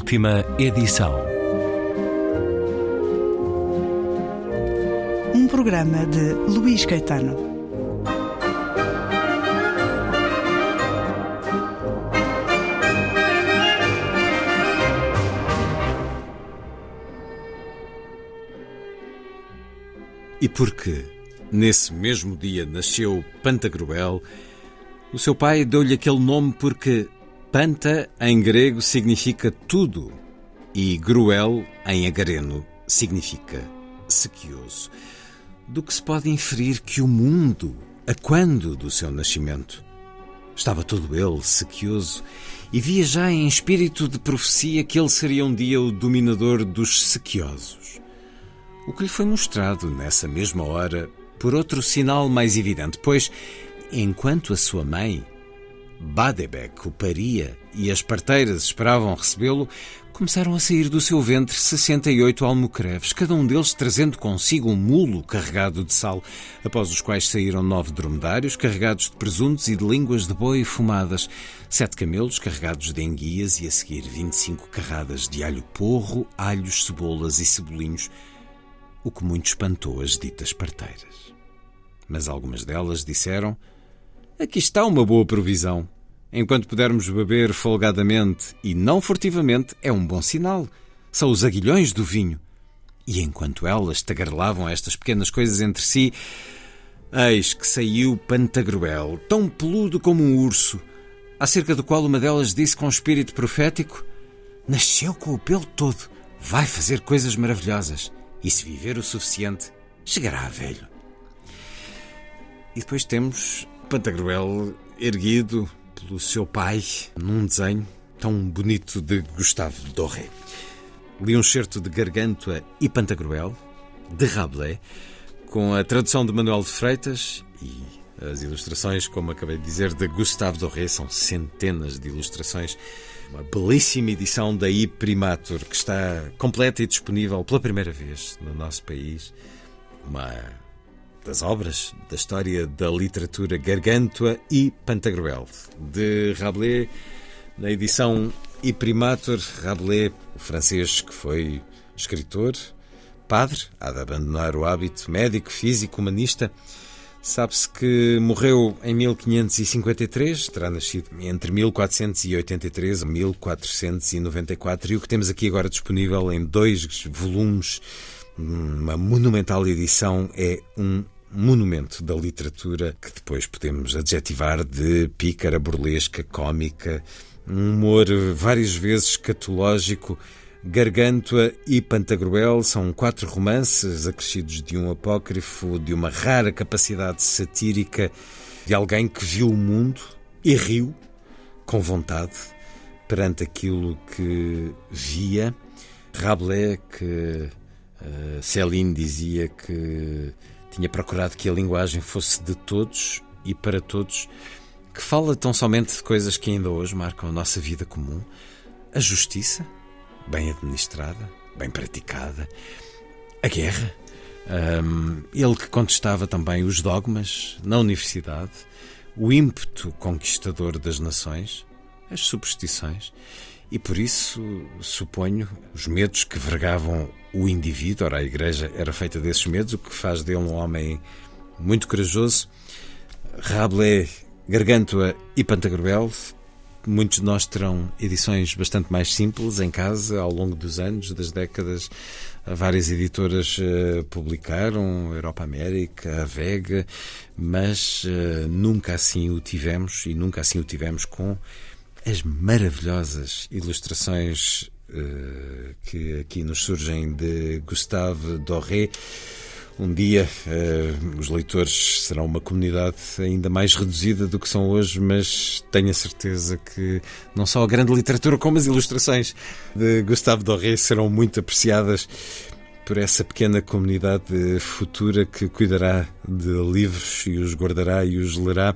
Última edição. Um programa de Luís Caetano. E porque nesse mesmo dia nasceu Pantagruel, o seu pai deu-lhe aquele nome porque Panta em grego significa tudo e Gruel em agareno significa sequioso. Do que se pode inferir que o mundo, a quando do seu nascimento, estava todo ele sequioso e via já em espírito de profecia que ele seria um dia o dominador dos sequiosos. O que lhe foi mostrado nessa mesma hora por outro sinal mais evidente, pois, enquanto a sua mãe, Badebec o paria e as parteiras esperavam recebê-lo, começaram a sair do seu ventre 68 almocreves, cada um deles trazendo consigo um mulo carregado de sal, após os quais saíram nove dromedários carregados de presuntos e de línguas de boi fumadas, sete camelos carregados de enguias e a seguir 25 carradas de alho porro, alhos, cebolas e cebolinhos, o que muito espantou as ditas parteiras. Mas algumas delas disseram Aqui está uma boa provisão. Enquanto pudermos beber folgadamente e não furtivamente, é um bom sinal. São os aguilhões do vinho. E enquanto elas tagarelavam estas pequenas coisas entre si, eis que saiu Pantagruel, tão peludo como um urso, acerca do qual uma delas disse com espírito profético: Nasceu com o pelo todo, vai fazer coisas maravilhosas, e se viver o suficiente, chegará a velho. E depois temos Pantagruel erguido pelo seu pai num desenho tão bonito de Gustave Doré. Li um certo de Gargantua e Pantagruel, de Rabelais, com a tradução de Manuel de Freitas e as ilustrações, como acabei de dizer, de Gustave Doré. São centenas de ilustrações. Uma belíssima edição da I Primatur, que está completa e disponível pela primeira vez no nosso país. Uma das obras da história da literatura Gargantua e Pantagruel, de Rabelais, na edição I Primatur. Rabelais, o francês que foi escritor, padre, há de abandonar o hábito, médico, físico, humanista. Sabe-se que morreu em 1553, terá nascido entre 1483 e 1494, e o que temos aqui agora disponível em dois volumes uma monumental edição, é um monumento da literatura que depois podemos adjetivar de pícara, burlesca, cómica, um humor várias vezes catológico. Gargantua e Pantagruel são quatro romances acrescidos de um apócrifo, de uma rara capacidade satírica de alguém que viu o mundo e riu com vontade perante aquilo que via. Rabelais, que Uh, Céline dizia que tinha procurado que a linguagem fosse de todos e para todos, que fala tão somente de coisas que ainda hoje marcam a nossa vida comum. A justiça, bem administrada, bem praticada. A guerra. Um, ele que contestava também os dogmas na universidade, o ímpeto conquistador das nações, as superstições e por isso, suponho, os medos que vergavam o indivíduo, ora, a Igreja era feita desses medos, o que faz dele um homem muito corajoso. Rabelais, Gargantua e Pantagruel, muitos de nós terão edições bastante mais simples em casa ao longo dos anos, das décadas. Várias editoras uh, publicaram, Europa América, a Vega, mas uh, nunca assim o tivemos e nunca assim o tivemos com as maravilhosas ilustrações uh, que aqui nos surgem de Gustave Doré. Um dia uh, os leitores serão uma comunidade ainda mais reduzida do que são hoje, mas tenho a certeza que não só a grande literatura como as ilustrações de Gustave Doré serão muito apreciadas por essa pequena comunidade futura que cuidará de livros e os guardará e os lerá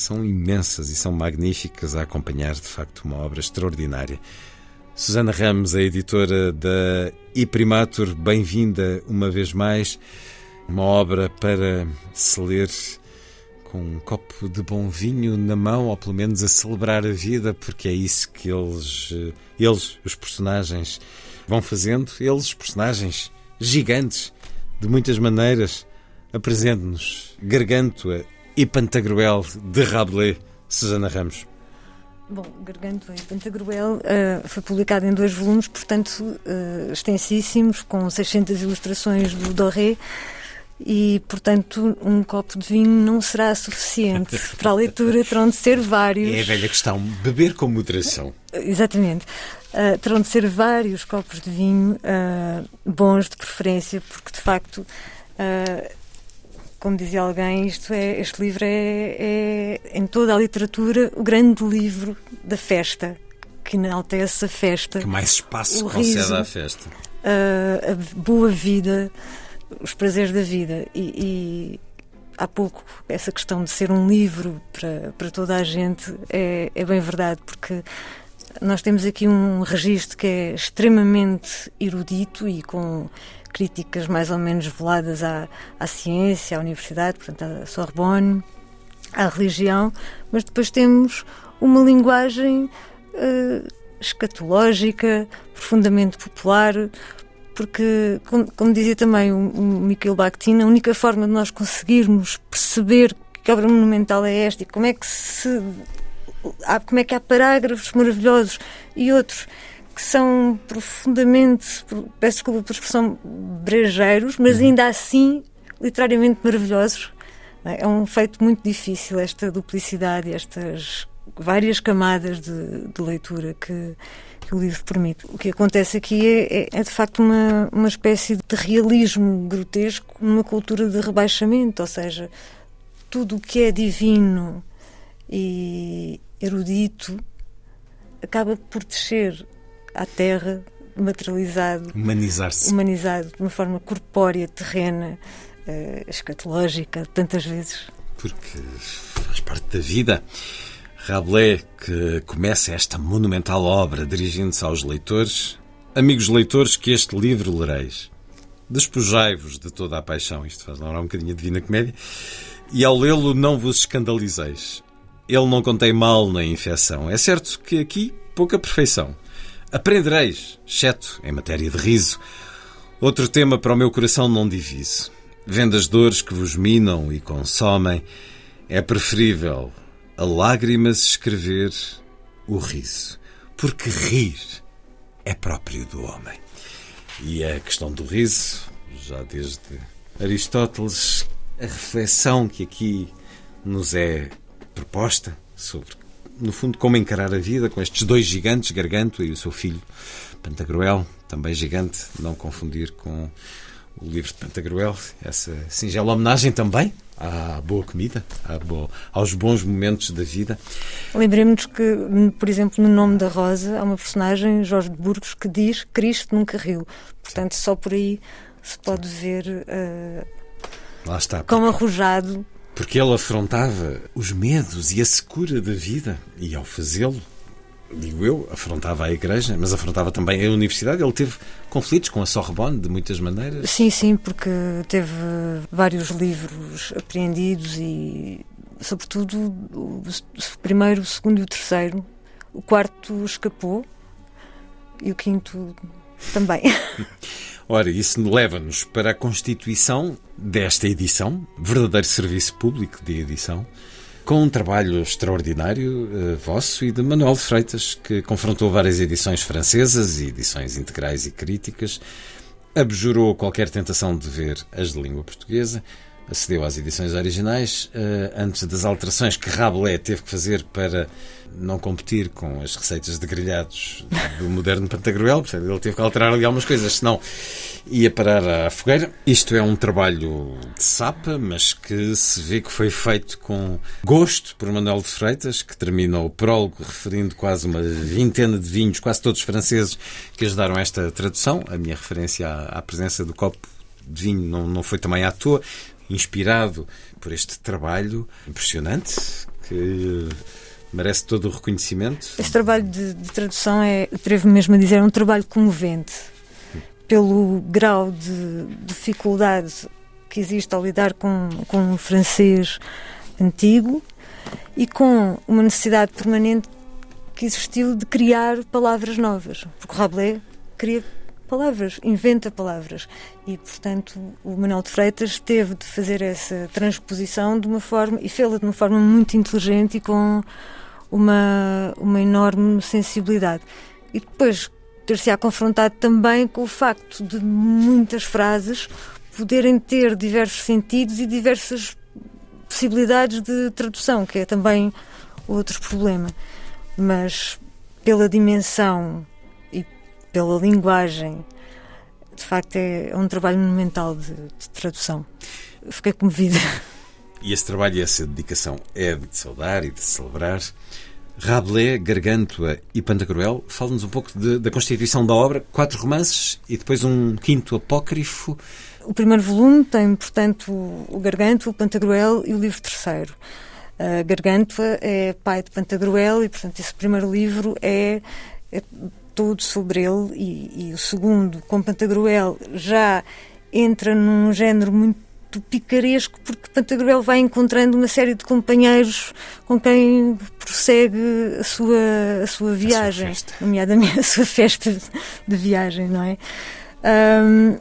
são imensas e são magníficas a acompanhar, de facto, uma obra extraordinária. Susana Ramos, a editora da iPrimatur, bem-vinda uma vez mais. Uma obra para se ler com um copo de bom vinho na mão, ou pelo menos a celebrar a vida, porque é isso que eles, eh, eles os personagens, vão fazendo. Eles, personagens gigantes, de muitas maneiras. Apresente-nos Gargantua e Pantagruel de Rabelais, Susana Ramos. Bom, Gargantua e Pantagruel uh, foi publicado em dois volumes, portanto, uh, extensíssimos, com 600 ilustrações do Doré e, portanto, um copo de vinho não será suficiente. Para a leitura terão de ser vários. É a velha questão, beber com moderação. Exatamente. Uh, terão de ser vários copos de vinho, uh, bons de preferência, porque de facto, uh, como dizia alguém, isto é, este livro é, é, em toda a literatura, o grande livro da festa, que enaltece a festa. Que mais espaço concede riso, à festa. a boa vida os prazeres da vida. E, e, há pouco, essa questão de ser um livro para, para toda a gente é, é bem verdade, porque nós temos aqui um registro que é extremamente erudito e com críticas mais ou menos veladas à, à ciência, à universidade, portanto, à Sorbonne, à religião, mas depois temos uma linguagem uh, escatológica, profundamente popular, porque, como, como dizia também o, o Mikhail Bakhtin, a única forma de nós conseguirmos perceber que obra monumental é esta e como é que se há, como é que há parágrafos maravilhosos e outros que são profundamente, peço desculpa por expressão, brejeiros, mas uhum. ainda assim literariamente maravilhosos. É um feito muito difícil esta duplicidade, estas várias camadas de, de leitura que, que o livro permite. O que acontece aqui é, é, é, de facto uma, uma espécie de realismo grotesco numa cultura de rebaixamento, ou seja, tudo o que é divino e erudito acaba por descer à terra materializado, humanizar-se, humanizado de uma forma corpórea, terrena, uh, escatológica, tantas vezes. Porque faz parte da vida. Rabelais, que começa esta monumental obra dirigindo-se aos leitores, amigos leitores, que este livro lereis. Despojai-vos de toda a paixão, isto faz lembrar um bocadinho a Divina Comédia, e ao lê-lo não vos escandalizeis. Ele não contém mal nem infecção. É certo que aqui pouca perfeição. Aprendereis, exceto em matéria de riso. Outro tema para o meu coração não diviso. Vendo as dores que vos minam e consomem, é preferível a lágrimas escrever o riso, porque rir é próprio do homem. E a questão do riso, já desde Aristóteles, a reflexão que aqui nos é proposta sobre, no fundo, como encarar a vida com estes dois gigantes, Gargantua e o seu filho Pantagruel, também gigante, não confundir com o livro de Pantagruel, essa singela homenagem também à boa comida, à boa, aos bons momentos da vida. Lembremos que, por exemplo, no nome da Rosa, há uma personagem, Jorge de Burgos, que diz Cristo nunca riu. Portanto, só por aí se pode ver uh, Lá está, como arrojado. Porque ele afrontava os medos e a secura da vida, e ao fazê-lo, digo eu, afrontava a Igreja, mas afrontava também a Universidade. Ele teve conflitos com a Sorbonne, de muitas maneiras. Sim, sim, porque teve vários livros apreendidos e, sobretudo, o primeiro, o segundo e o terceiro. O quarto escapou e o quinto também. Ora, isso leva-nos para a constituição desta edição, verdadeiro serviço público de edição, com um trabalho extraordinário uh, vosso e de Manuel de Freitas, que confrontou várias edições francesas e edições integrais e críticas, abjurou qualquer tentação de ver as de língua portuguesa, acedeu às edições originais uh, antes das alterações que Rabelais teve que fazer para não competir com as receitas de grelhados do moderno Pantagruel, portanto, ele teve que alterar ali algumas coisas, senão ia parar à fogueira. Isto é um trabalho de sapa, mas que se vê que foi feito com gosto por Manuel de Freitas, que termina o prólogo referindo quase uma vintena de vinhos, quase todos franceses, que ajudaram esta tradução. A minha referência à, à presença do copo de vinho não, não foi também à toa, inspirado por este trabalho impressionante que merece todo o reconhecimento. Este trabalho de, de tradução é, atrevo mesmo a dizer, é um trabalho comovente pelo grau de dificuldade que existe ao lidar com, com o francês antigo e com uma necessidade permanente que existiu de criar palavras novas, porque Rabelais cria palavras, inventa palavras. E, portanto, o Manuel de Freitas teve de fazer essa transposição de uma forma, e fê-la de uma forma muito inteligente e com uma, uma enorme sensibilidade. E depois ter-se-á confrontado também com o facto de muitas frases poderem ter diversos sentidos e diversas possibilidades de tradução, que é também outro problema. Mas pela dimensão pela linguagem, de facto é, um trabalho monumental de, de tradução. Fiquei comovida. E esse trabalho e essa dedicação é de saudar e de celebrar. Rabelais, Gargantua e Pantagruel. Fala-nos um pouco de, da constituição da obra. Quatro romances e depois um quinto apócrifo. O primeiro volume tem, portanto, o Gargantua, o Pantagruel e o livro terceiro. A Gargantua é pai de Pantagruel e, portanto, esse primeiro livro é, é todo sobre ele e, e o segundo, com Pantagruel, já entra num género muito picaresco, porque Pantagruel vai encontrando uma série de companheiros com quem prossegue a sua, a sua viagem, a sua nomeadamente a sua festa de viagem, não é? Um,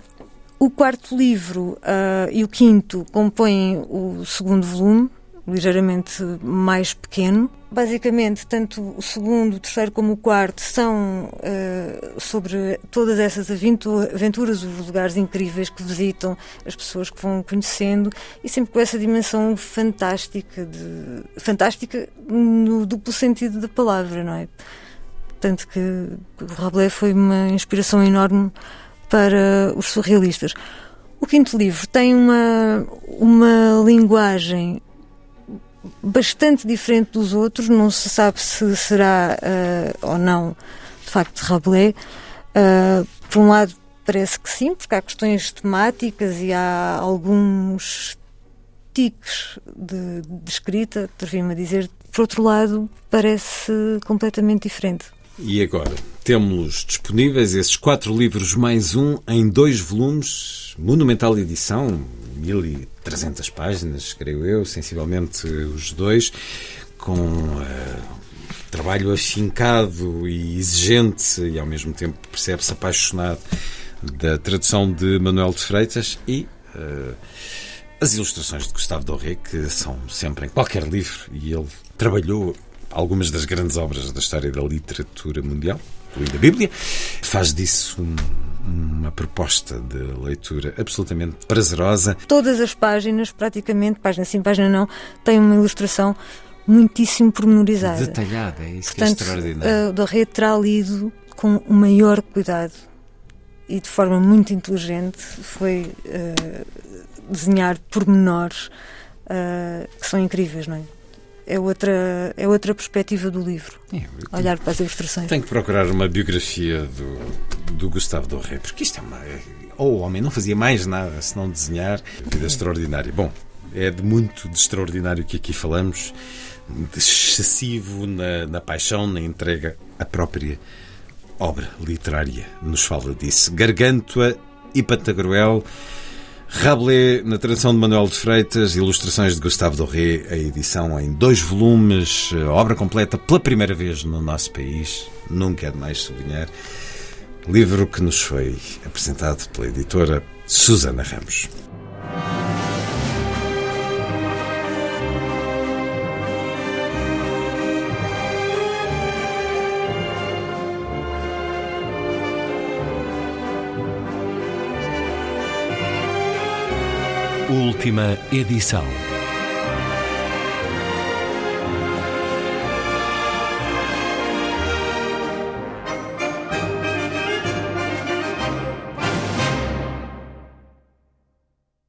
o quarto livro uh, e o quinto compõem o segundo volume, ligeiramente mais pequeno. Basicamente, tanto o segundo, o terceiro como o quarto são uh, sobre todas essas aventuras, os lugares incríveis que visitam, as pessoas que vão conhecendo e sempre com essa dimensão fantástica, de, fantástica no duplo sentido da palavra, não é? Tanto que o Rabelais foi uma inspiração enorme para os surrealistas. O quinto livro tem uma, uma linguagem bastante diferente dos outros, não se sabe se será uh, ou não de facto Rabelais. Uh, por um lado, parece que sim, porque há questões temáticas e há alguns tiques de, de escrita, a dizer. Por outro lado, parece completamente diferente. E agora? Temos disponíveis esses quatro livros mais um em dois volumes, monumental edição, 1300 páginas, creio eu, sensivelmente os dois, com uh, trabalho afincado e exigente e ao mesmo tempo percebe-se apaixonado da tradução de Manuel de Freitas e uh, as ilustrações de Gustavo Doré, que são sempre em qualquer livro, e ele trabalhou algumas das grandes obras da história da literatura mundial, incluindo a Bíblia. Faz disso um, uma proposta de leitura absolutamente prazerosa. Todas as páginas, praticamente, página sim, página não, têm uma ilustração muitíssimo pormenorizada. Detalhada, é isso Portanto, que é extraordinário. Uh, Doré terá lido com o maior cuidado e de forma muito inteligente foi uh, desenhar pormenores uh, que são incríveis, não é? É outra, é outra perspectiva do livro. É, olhar para as ilustrações. Tenho que procurar uma biografia do, do Gustavo Doré, porque isto é uma. Ou o homem não fazia mais nada senão desenhar. Vida extraordinária. Bom, é de muito de extraordinário que aqui falamos, de excessivo na, na paixão, na entrega à própria obra literária. Nos fala disso. Gargantua e Pantagruel. Rabelais, na tradução de Manuel de Freitas, ilustrações de Gustavo Doré, a edição em dois volumes, obra completa pela primeira vez no nosso país, nunca é demais sublinhar. Livro que nos foi apresentado pela editora Susana Ramos. Última edição.